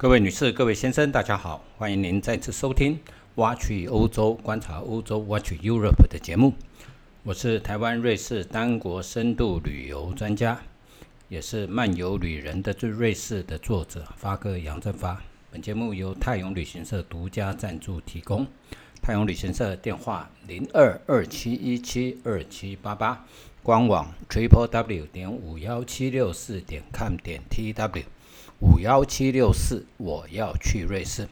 各位女士、各位先生，大家好，欢迎您再次收听《挖去欧洲观察欧洲 Watch Europe》的节目。我是台湾瑞士单国深度旅游专家，也是漫游旅人的最瑞士的作者发哥杨振发。本节目由泰永旅行社独家赞助提供。泰永旅行社电话零二二七一七二七八八，官网 triple w 点五幺七六四点 com 点 tw 五幺七六四，我要去瑞士。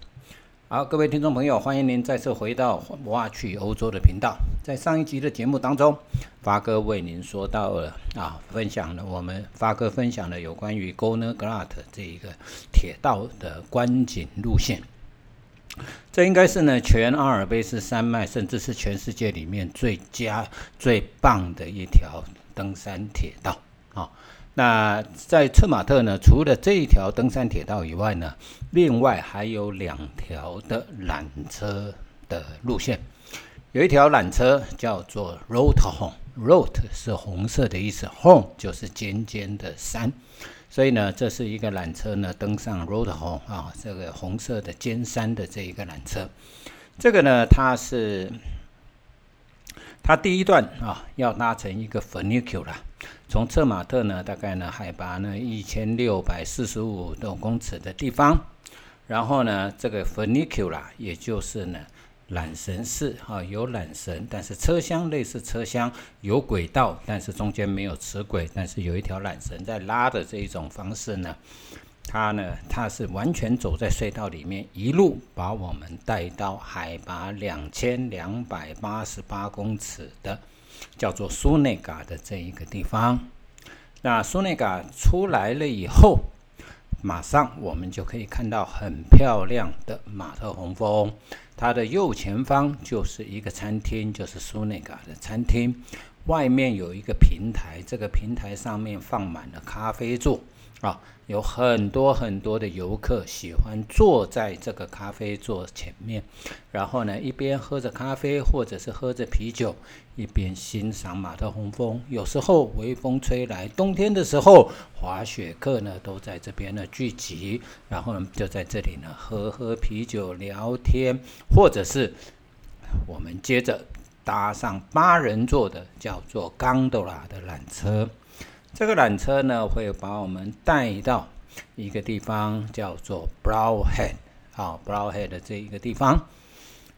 好，各位听众朋友，欢迎您再次回到挖去欧洲的频道。在上一集的节目当中，发哥为您说到了啊，分享了我们发哥分享了有关于 g o n e r g l a t 这一个铁道的观景路线。这应该是呢，全阿尔卑斯山脉，甚至是全世界里面最佳、最棒的一条登山铁道啊。那在策马特呢，除了这一条登山铁道以外呢，另外还有两条的缆车的路线。有一条缆车叫做 Rothorn，Roth 是红色的意思，Horn 就是尖尖的山。所以呢，这是一个缆车呢，登上 Rothorn 啊，这个红色的尖山的这一个缆车。这个呢，它是它第一段啊，要搭成一个 funicular，从策马特呢，大概呢海拔呢一千六百四十五多公尺的地方，然后呢，这个 funicular 也就是呢。缆绳式啊，有缆绳，但是车厢类似车厢，有轨道，但是中间没有磁轨，但是有一条缆绳在拉的这一种方式呢，它呢，它是完全走在隧道里面，一路把我们带到海拔两千两百八十八公尺的叫做苏内嘎的这一个地方。那苏内嘎出来了以后。马上我们就可以看到很漂亮的马特洪峰，它的右前方就是一个餐厅，就是苏内嘎的餐厅，外面有一个平台，这个平台上面放满了咖啡座。啊，有很多很多的游客喜欢坐在这个咖啡座前面，然后呢，一边喝着咖啡或者是喝着啤酒，一边欣赏马特洪峰。有时候微风吹来，冬天的时候，滑雪客呢都在这边呢聚集，然后呢就在这里呢喝喝啤酒、聊天，或者是我们接着搭上八人座的叫做冈多拉的缆车。这个缆车呢，会把我们带到一个地方，叫做 Browhead，好，Browhead 的这一个地方，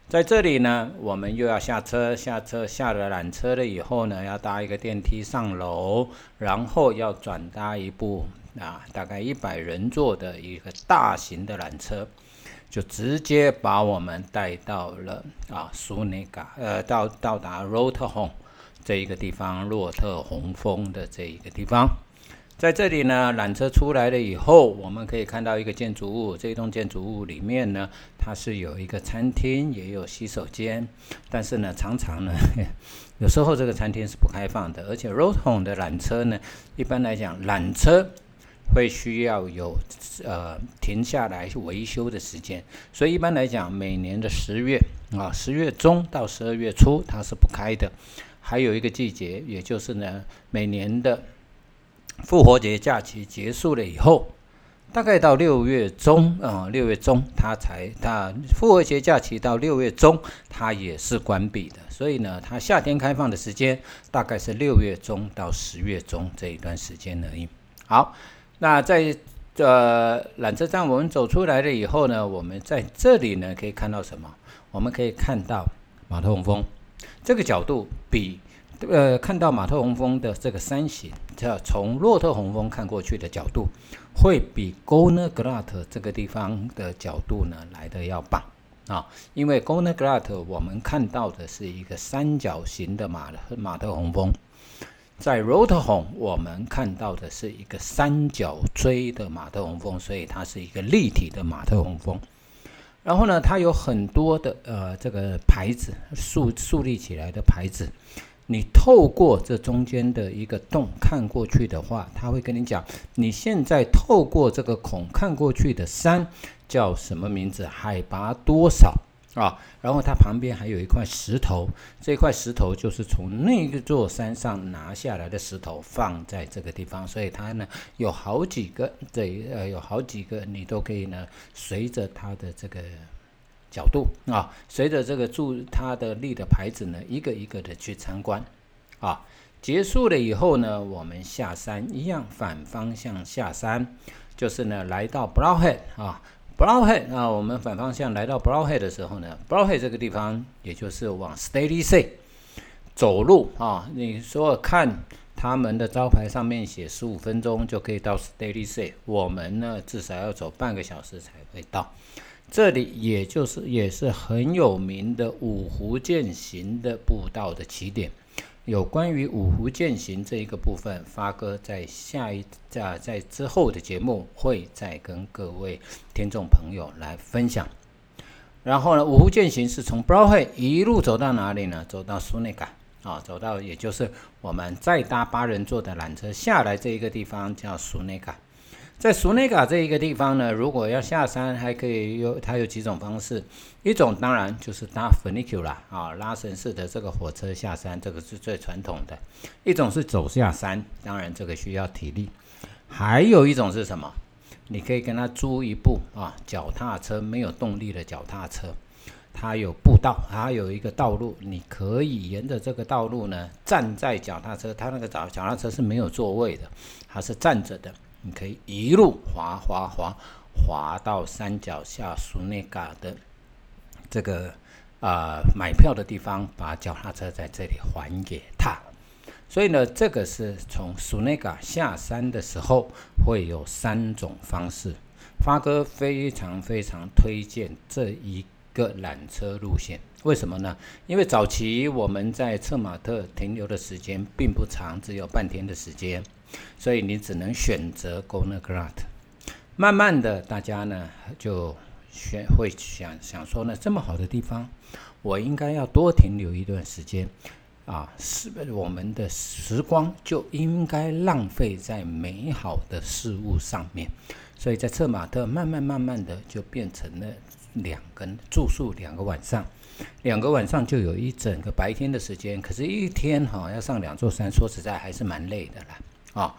在这里呢，我们又要下车，下车下了缆车了以后呢，要搭一个电梯上楼，然后要转搭一部啊，大概一百人座的一个大型的缆车，就直接把我们带到了啊，苏内嘎，呃，到到达 r o t o h o m e。这一个地方，洛特洪峰的这一个地方，在这里呢，缆车出来了以后，我们可以看到一个建筑物。这栋建筑物里面呢，它是有一个餐厅，也有洗手间。但是呢，常常呢，有时候这个餐厅是不开放的。而且 r o t o n 的缆车呢，一般来讲，缆车会需要有呃停下来维修的时间。所以一般来讲，每年的十月啊，十月中到十二月初，它是不开的。还有一个季节，也就是呢，每年的复活节假期结束了以后，大概到六月中啊，六月中它才它复活节假期到六月中它也是关闭的，所以呢，它夏天开放的时间大概是六月中到十月中这一段时间而已。好，那在呃缆车站我们走出来了以后呢，我们在这里呢可以看到什么？我们可以看到马特洪峰。这个角度比呃看到马特洪峰的这个山形，这从洛特洪峰看过去的角度，会比 g o n e r g l a t 这个地方的角度呢来的要棒啊！因为 g o n e r g l a t 我们看到的是一个三角形的马马特洪峰，在 r o t h o r n 我们看到的是一个三角锥的马特洪峰，所以它是一个立体的马特洪峰。然后呢，它有很多的呃这个牌子竖竖立起来的牌子，你透过这中间的一个洞看过去的话，他会跟你讲，你现在透过这个孔看过去的山叫什么名字，海拔多少啊，然后它旁边还有一块石头，这块石头就是从那个座山上拿下来的石头，放在这个地方，所以它呢有好几个，对，呃，有好几个，你都可以呢随着它的这个角度啊，随着这个柱它的立的牌子呢，一个一个的去参观啊。结束了以后呢，我们下山一样反方向下山，就是呢来到 Browhead 啊。Brownhead，啊，我们反方向来到 Brownhead 的时候呢，Brownhead 这个地方，也就是往 Steady Say 走路啊。你说看他们的招牌上面写十五分钟就可以到 Steady Say，我们呢至少要走半个小时才会到。这里也就是也是很有名的五湖践行的步道的起点。有关于五湖践行这一个部分，发哥在下一在在之后的节目会再跟各位听众朋友来分享。然后呢，五湖践行是从 b r o 一路走到哪里呢？走到苏内卡啊，走到也就是我们再搭八人座的缆车下来这一个地方叫苏内卡。在苏内嘎这一个地方呢，如果要下山，还可以有它有几种方式。一种当然就是搭 funicular 啊，拉绳式的这个火车下山，这个是最传统的。一种是走下山，当然这个需要体力。还有一种是什么？你可以跟他租一部啊脚踏车，没有动力的脚踏车，它有步道，它有一个道路，你可以沿着这个道路呢，站在脚踏车，它那个脚脚踏车是没有座位的，它是站着的。你可以一路滑滑滑滑到山脚下苏内嘎的这个啊买票的地方，把脚踏车在这里还给他。所以呢，这个是从苏内嘎下山的时候会有三种方式。发哥非常非常推荐这一个缆车路线，为什么呢？因为早期我们在策马特停留的时间并不长，只有半天的时间。所以你只能选择 g o n a g r a t 慢慢的，大家呢就选会想想说呢，这么好的地方，我应该要多停留一段时间啊！是我们的时光就应该浪费在美好的事物上面。所以在策马特慢慢慢慢的就变成了两个住宿两个晚上，两个晚上就有一整个白天的时间。可是，一天哈要上两座山，说实在还是蛮累的啦。啊，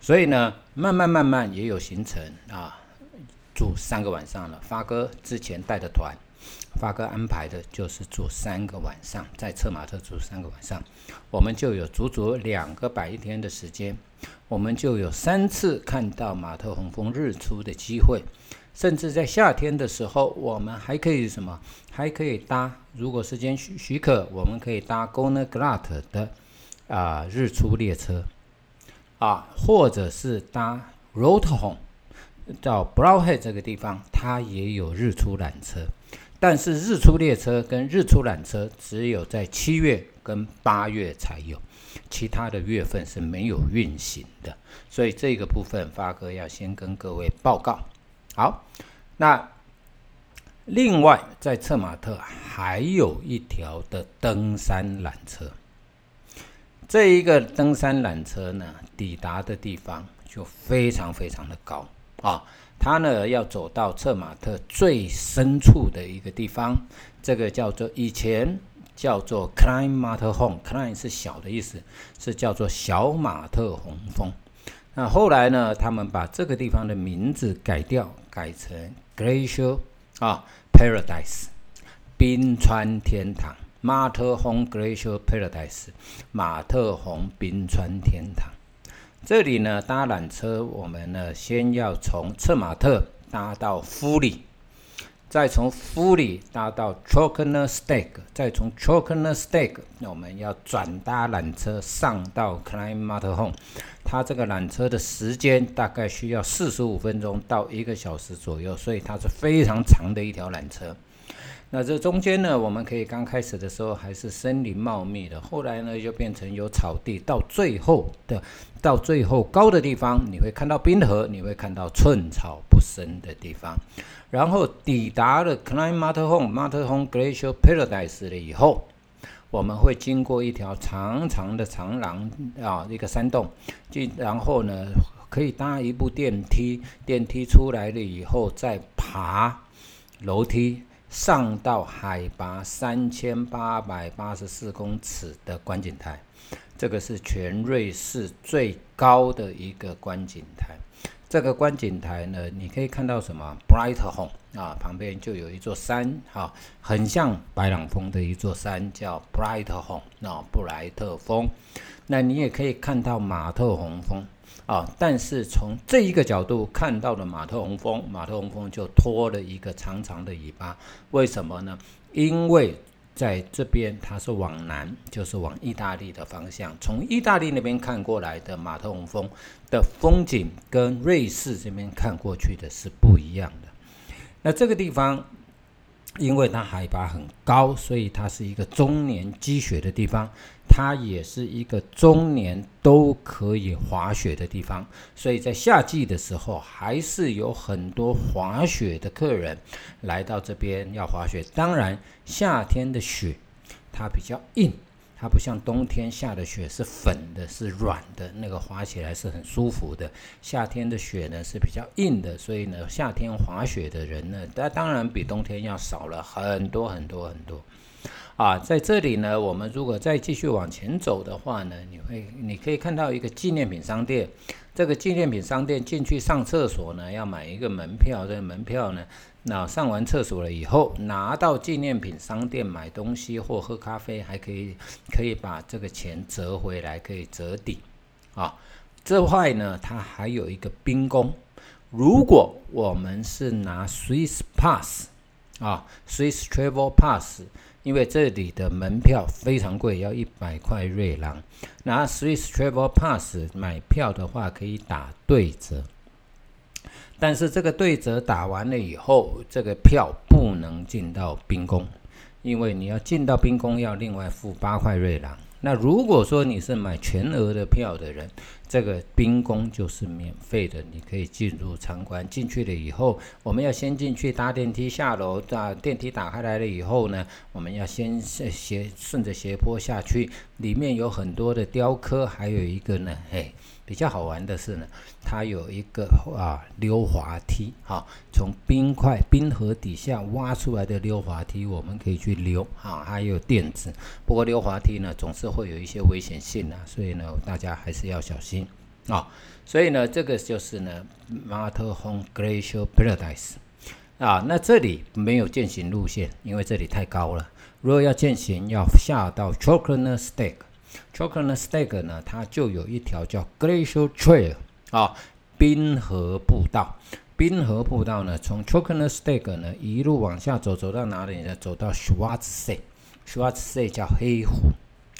所以呢，慢慢慢慢也有行程啊，住三个晚上了。发哥之前带的团，发哥安排的就是住三个晚上，在策马特住三个晚上，我们就有足足两个白天的时间，我们就有三次看到马特洪峰日出的机会，甚至在夏天的时候，我们还可以什么？还可以搭，如果时间许许可，我们可以搭 g o n a g l a t 的啊日出列车。啊，或者是搭 rote home 到 Browhead 这个地方，它也有日出缆车，但是日出列车跟日出缆车只有在七月跟八月才有，其他的月份是没有运行的，所以这个部分发哥要先跟各位报告。好，那另外在策马特还有一条的登山缆车。这一个登山缆车呢，抵达的地方就非常非常的高啊！它呢要走到策马特最深处的一个地方，这个叫做以前叫做 Klein m a t e r h o m e k l e i n 是小的意思，是叫做小马特洪峰。那后来呢，他们把这个地方的名字改掉，改成 Glacier 啊 Paradise 冰川天堂。马特洪 Glacier Paradise，马特洪冰川天堂。这里呢，搭缆车，我们呢先要从策马特搭到夫里，再从夫里搭到 c h o k e n e r Steg，再从 c h o k e n e r Steg，那我们要转搭缆车上到 Klein m a t e r h o m e 它这个缆车的时间大概需要四十五分钟到一个小时左右，所以它是非常长的一条缆车。那这中间呢，我们可以刚开始的时候还是森林茂密的，后来呢就变成有草地，到最后的到最后高的地方，你会看到冰河，你会看到寸草不生的地方。然后抵达了 Klein Matterhorn Matterhorn Glacial Paradise 了以后，我们会经过一条长长的长廊啊，一个山洞，进然后呢可以搭一部电梯，电梯出来了以后再爬楼梯。上到海拔三千八百八十四公尺的观景台，这个是全瑞士最高的一个观景台。这个观景台呢，你可以看到什么？Bright Home 啊，旁边就有一座山，哈，很像白朗峰的一座山，叫 Bright Home 啊，布莱特峰。那你也可以看到马特洪峰啊，但是从这一个角度看到的马特洪峰，马特洪峰就拖了一个长长的尾巴，为什么呢？因为在这边，它是往南，就是往意大利的方向。从意大利那边看过来的马特洪峰的风景，跟瑞士这边看过去的是不一样的。那这个地方，因为它海拔很高，所以它是一个终年积雪的地方。它也是一个终年都可以滑雪的地方，所以在夏季的时候，还是有很多滑雪的客人来到这边要滑雪。当然，夏天的雪它比较硬，它不像冬天下的雪是粉的、是软的，那个滑起来是很舒服的。夏天的雪呢是比较硬的，所以呢，夏天滑雪的人呢，那当然比冬天要少了很多很多很多。啊，在这里呢，我们如果再继续往前走的话呢，你会你可以看到一个纪念品商店。这个纪念品商店进去上厕所呢，要买一个门票。这个门票呢，那上完厕所了以后，拿到纪念品商店买东西或喝咖啡，还可以可以把这个钱折回来，可以折抵。啊，这块呢，它还有一个冰宫。如果我们是拿 Swiss Pass 啊，Swiss Travel Pass。因为这里的门票非常贵，要一百块瑞郎。拿 Swiss Travel Pass 买票的话，可以打对折。但是这个对折打完了以后，这个票不能进到冰宫，因为你要进到冰宫要另外付八块瑞郎。那如果说你是买全额的票的人，这个冰宫就是免费的，你可以进入参观。进去了以后，我们要先进去搭电梯下楼，啊，电梯打开来了以后呢，我们要先斜顺着斜坡下去，里面有很多的雕刻，还有一个呢，嘿。比较好玩的是呢，它有一个啊溜滑梯，哈，从冰块冰河底下挖出来的溜滑梯，我们可以去溜，哈，还有垫子。不过溜滑梯呢，总是会有一些危险性啊，所以呢，大家还是要小心啊。所以呢，这个就是呢，Matterhorn Glacial Paradise 啊。那这里没有践行路线，因为这里太高了。如果要践行，要下到 c h o c o l a t Stake。C h o c o l a t Stag 呢，它就有一条叫 Glacial Trail 啊，冰河步道。冰河步道呢，从 c h o c o l a t Stag 呢一路往下走，走到哪里呢？走到 Schwarzsee，Schwarzsee 叫黑湖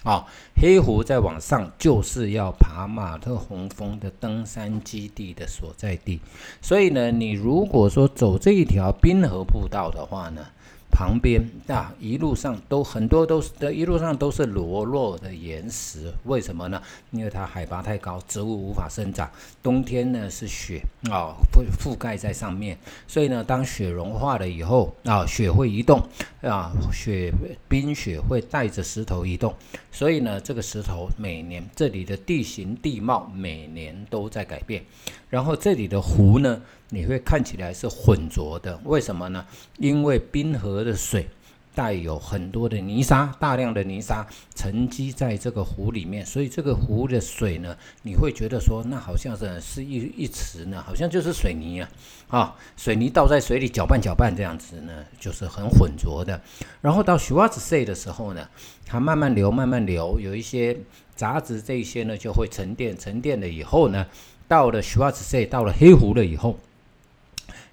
啊，黑湖再往上就是要爬马特洪峰的登山基地的所在地。所以呢，你如果说走这一条冰河步道的话呢，旁边啊，一路上都很多都是的，一路上都是裸露的岩石。为什么呢？因为它海拔太高，植物无法生长。冬天呢是雪啊，覆覆盖在上面。所以呢，当雪融化了以后啊，雪会移动啊，雪冰雪会带着石头移动。所以呢，这个石头每年这里的地形地貌每年都在改变。然后这里的湖呢？你会看起来是浑浊的，为什么呢？因为冰河的水带有很多的泥沙，大量的泥沙沉积在这个湖里面，所以这个湖的水呢，你会觉得说，那好像是是一一池呢，好像就是水泥啊，啊，水泥倒在水里搅拌搅拌这样子呢，就是很浑浊的。然后到徐瓦子塞的时候呢，它慢慢流，慢慢流，有一些杂质这些呢就会沉淀，沉淀了以后呢，到了徐瓦子塞，到了黑湖了以后。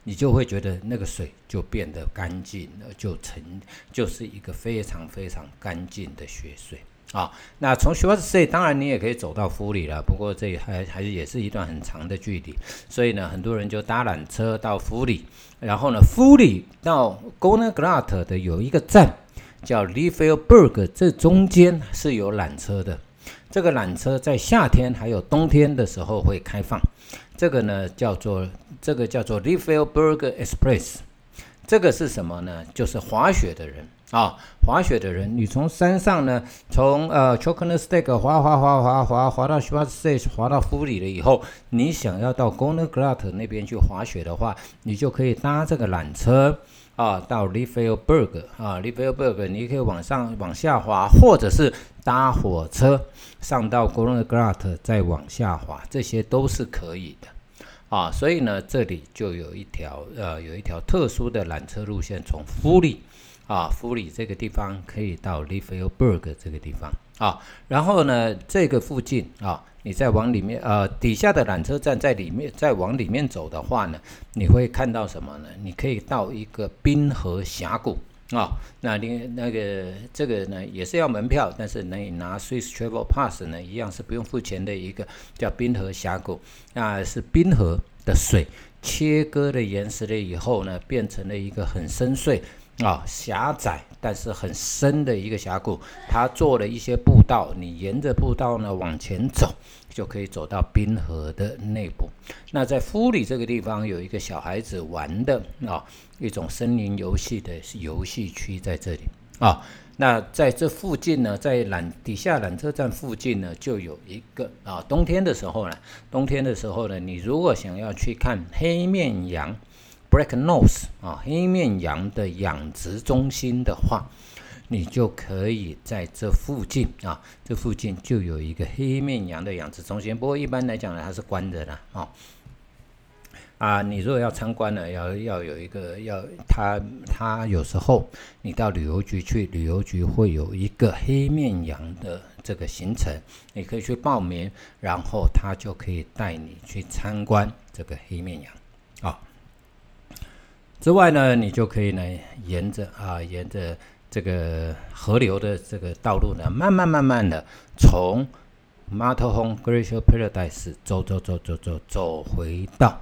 你就会觉得那个水就变得干净了，就成就是一个非常非常干净的雪水啊。那从雪沃斯当然你也可以走到夫里了，不过这还还是也是一段很长的距离，所以呢，很多人就搭缆车到夫里，然后呢，夫里到 g o n a g l a t 的有一个站叫 l i e f e l b e r g 这中间是有缆车的。这个缆车在夏天还有冬天的时候会开放，这个呢叫做这个叫做 l i f e l b e r g Express。这个是什么呢？就是滑雪的人啊，滑雪的人，你从山上呢，从呃 c h o c o n e s t a k 滑滑滑滑滑滑到 s h w a r z Stage 滑到夫里了以后，你想要到 Gonergrat 那边去滑雪的话，你就可以搭这个缆车。啊，到 l i f e l b e r g 啊 l i f e l b e r g 你可以往上、往下滑，或者是搭火车上到 g o l n g r a t 再往下滑，这些都是可以的。啊，所以呢，这里就有一条呃，有一条特殊的缆车路线，从夫里啊，夫里这个地方可以到 l i f e l b e r g 这个地方啊，然后呢，这个附近啊。你再往里面，呃，底下的缆车站在里面，再往里面走的话呢，你会看到什么呢？你可以到一个冰河峡谷啊，那你那个这个呢也是要门票，但是你拿 Swiss Travel Pass 呢，一样是不用付钱的一个叫冰河峡谷，那是冰河的水切割了岩石了以后呢，变成了一个很深邃。啊，狭窄但是很深的一个峡谷，它做了一些步道，你沿着步道呢往前走，就可以走到冰河的内部。那在夫里这个地方有一个小孩子玩的啊一种森林游戏的游戏区在这里啊。那在这附近呢，在缆底下缆车站附近呢，就有一个啊，冬天的时候呢，冬天的时候呢，你如果想要去看黑面羊。Black Nose 啊，黑面羊的养殖中心的话，你就可以在这附近啊，这附近就有一个黑面羊的养殖中心。不过一般来讲呢，它是关着的啊。啊，你如果要参观呢，要要有一个要它它有时候你到旅游局去，旅游局会有一个黑面羊的这个行程，你可以去报名，然后他就可以带你去参观这个黑面羊啊。之外呢，你就可以呢，沿着啊，沿着这个河流的这个道路呢，慢慢慢慢的从马特洪 Glacier Paradise 走走走走走走回到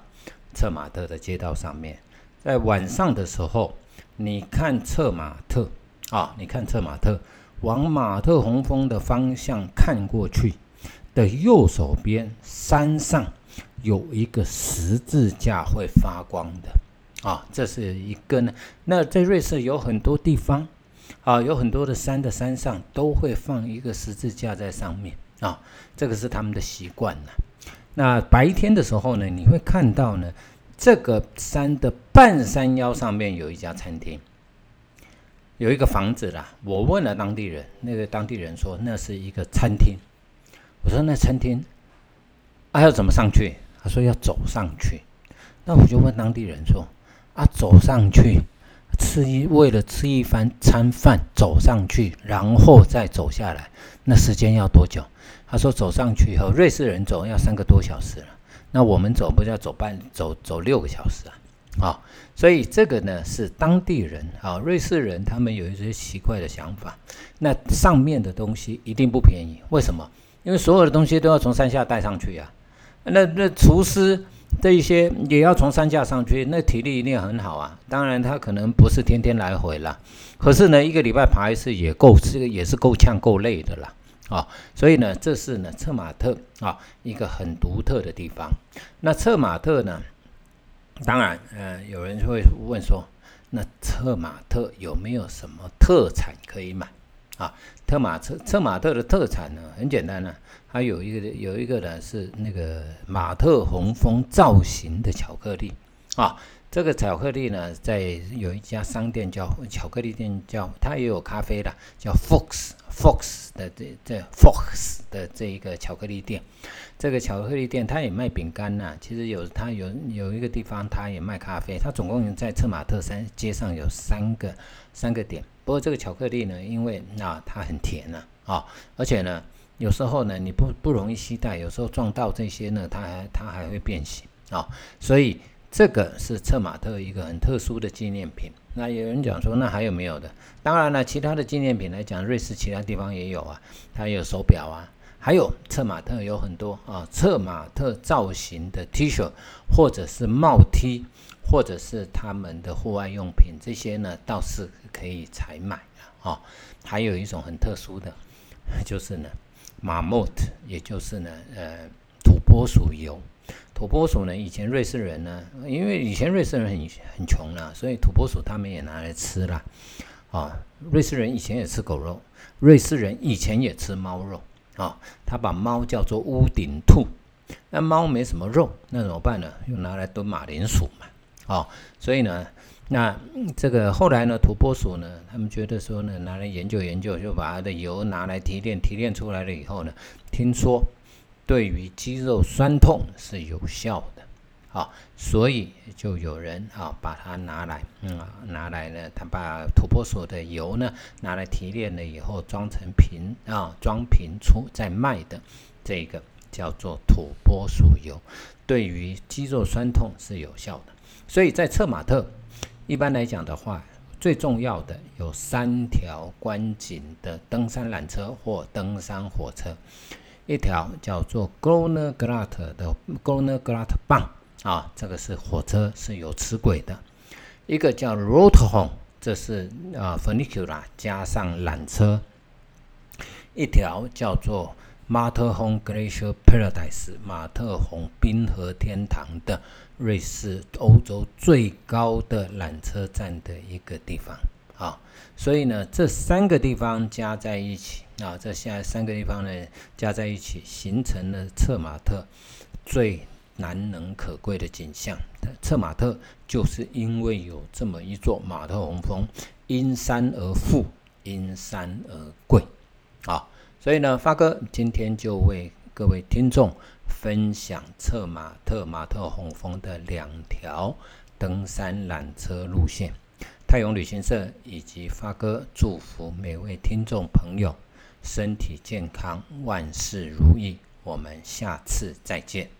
策马特的街道上面。在晚上的时候，你看策马特啊，你看策马特往马特洪峰的方向看过去的右手边山上有一个十字架会发光的。啊，这是一个呢。那在瑞士有很多地方，啊，有很多的山的山上都会放一个十字架在上面啊，这个是他们的习惯呢。那白天的时候呢，你会看到呢，这个山的半山腰上面有一家餐厅，有一个房子啦。我问了当地人，那个当地人说那是一个餐厅。我说那餐厅啊要怎么上去？他说要走上去。那我就问当地人说。啊，走上去吃一，为了吃一番餐饭，走上去，然后再走下来，那时间要多久？他说走上去以后，瑞士人走要三个多小时了，那我们走不要走半走走六个小时啊？啊，所以这个呢是当地人啊，瑞士人他们有一些奇怪的想法。那上面的东西一定不便宜，为什么？因为所有的东西都要从山下带上去呀。那那厨师。这一些也要从山架上去，那体力一定很好啊。当然，他可能不是天天来回了，可是呢，一个礼拜爬一次也够，这个也是够呛、够累的了啊。所以呢，这是呢策马特啊一个很独特的地方。那策马特呢，当然，呃，有人会问说，那策马特有没有什么特产可以买啊？特马策策马特的特产呢，很简单呢。它有一个有一个呢是那个马特洪峰造型的巧克力啊，这个巧克力呢在有一家商店叫巧克力店叫它也有咖啡的叫 Fox Fox 的这这 Fox 的这一个巧克力店，这个巧克力店它也卖饼干呐，其实有它有有一个地方它也卖咖啡，它总共在策马特山街上有三个三个点，不过这个巧克力呢，因为啊它很甜呐啊，而且呢。有时候呢，你不不容易携带，有时候撞到这些呢，它还它还会变形啊，所以这个是策马特一个很特殊的纪念品。那有人讲说，那还有没有的？当然了，其他的纪念品来讲，瑞士其他地方也有啊，它有手表啊，还有策马特有很多啊，策马特造型的 T 恤，或者是帽 T，或者是他们的户外用品，这些呢倒是可以采买啊。还有一种很特殊的，就是呢。马莫特，也就是呢，呃，土拨鼠油。土拨鼠呢，以前瑞士人呢，因为以前瑞士人很很穷啦，所以土拨鼠他们也拿来吃啦。啊，瑞士人以前也吃狗肉，瑞士人以前也吃猫肉啊。他把猫叫做屋顶兔，那猫没什么肉，那怎么办呢？又拿来炖马铃薯嘛。啊，所以呢，那这个后来呢，土拨鼠呢，他们觉得说呢，拿来研究研究，就把它的油拿来提炼，提炼出来了以后呢，听说。对于肌肉酸痛是有效的，好，所以就有人啊把它拿来，嗯，拿来呢，他把土拨鼠的油呢拿来提炼了以后装成瓶啊，装瓶出再卖的，这个叫做土拨鼠油，对于肌肉酸痛是有效的。所以在策马特，一般来讲的话，最重要的有三条观景的登山缆车或登山火车。一条叫做 g o n e r g l a t 的 g o n e r g l a t 棒啊，这个是火车是有齿轨的。一个叫 Rotorhorn，这是啊 funicular 加上缆车。一条叫做 Matterhorn Glacier Paradise 马特洪冰河天堂的瑞士欧洲最高的缆车站的一个地方啊。所以呢，这三个地方加在一起。啊，这现在三个地方呢加在一起，形成了策马特最难能可贵的景象。策马特就是因为有这么一座马特洪峰，因山而富，因山而贵。啊，所以呢，发哥今天就为各位听众分享策马特马特洪峰的两条登山缆车路线。泰永旅行社以及发哥祝福每位听众朋友。身体健康，万事如意。我们下次再见。